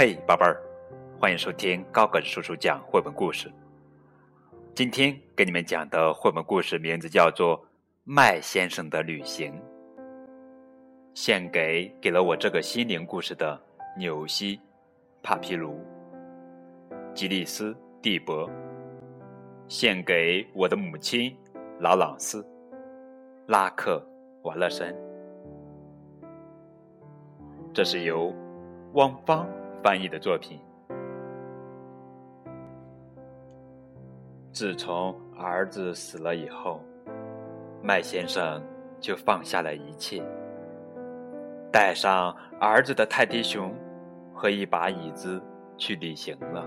嘿，宝贝儿，欢迎收听高个子叔叔讲绘本故事。今天给你们讲的绘本故事名字叫做《麦先生的旅行》，献给给了我这个心灵故事的纽西、帕皮卢、吉利斯、蒂博，献给我的母亲劳朗斯、拉克、瓦勒森。这是由汪芳翻译的作品。自从儿子死了以后，麦先生就放下了一切，带上儿子的泰迪熊和一把椅子去旅行了。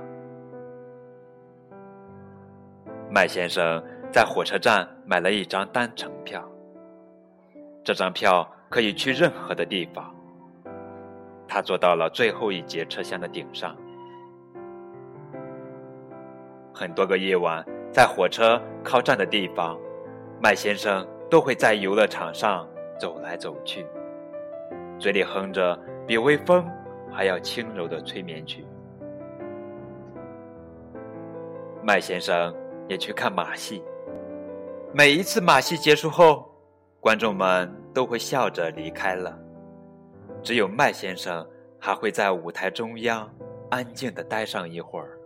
麦先生在火车站买了一张单程票，这张票可以去任何的地方。他坐到了最后一节车厢的顶上。很多个夜晚，在火车靠站的地方，麦先生都会在游乐场上走来走去，嘴里哼着比微风还要轻柔的催眠曲。麦先生也去看马戏，每一次马戏结束后，观众们都会笑着离开了。只有麦先生还会在舞台中央安静的待上一会儿。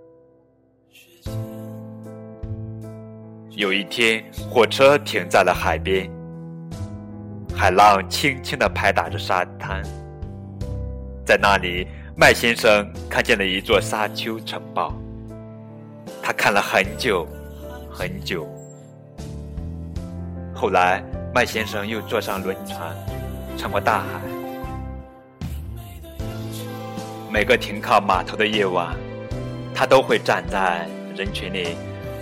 有一天，火车停在了海边，海浪轻轻的拍打着沙滩。在那里，麦先生看见了一座沙丘城堡。他看了很久，很久。后来，麦先生又坐上轮船，穿过大海。每个停靠码头的夜晚，他都会站在人群里，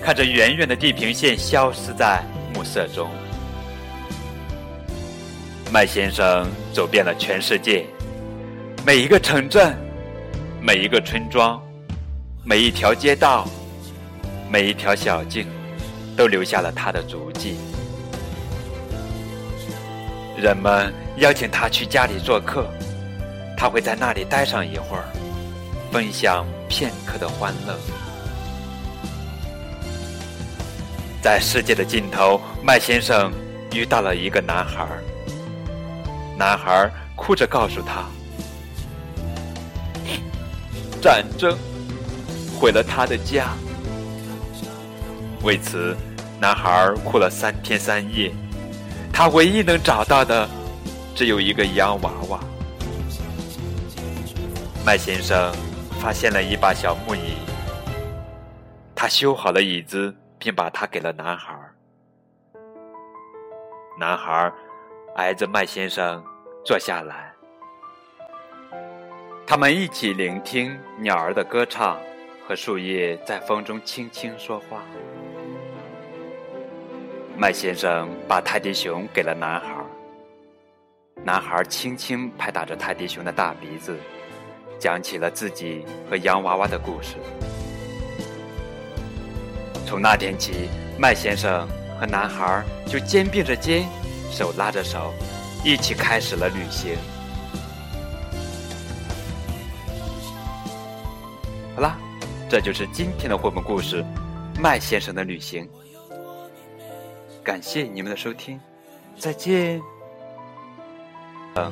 看着远远的地平线消失在暮色中。麦先生走遍了全世界，每一个城镇，每一个村庄，每一条街道，每一条小径，都留下了他的足迹。人们邀请他去家里做客。他会在那里待上一会儿，分享片刻的欢乐。在世界的尽头，麦先生遇到了一个男孩。男孩哭着告诉他：“战争毁了他的家。”为此，男孩哭了三天三夜。他唯一能找到的，只有一个洋娃娃。麦先生发现了一把小木椅，他修好了椅子，并把它给了男孩。男孩挨着麦先生坐下来，他们一起聆听鸟儿的歌唱和树叶在风中轻轻说话。麦先生把泰迪熊给了男孩，男孩轻轻拍打着泰迪熊的大鼻子。讲起了自己和洋娃娃的故事。从那天起，麦先生和男孩就肩并着肩，手拉着手，一起开始了旅行。好啦，这就是今天的绘本故事《麦先生的旅行》。感谢你们的收听，再见。嗯。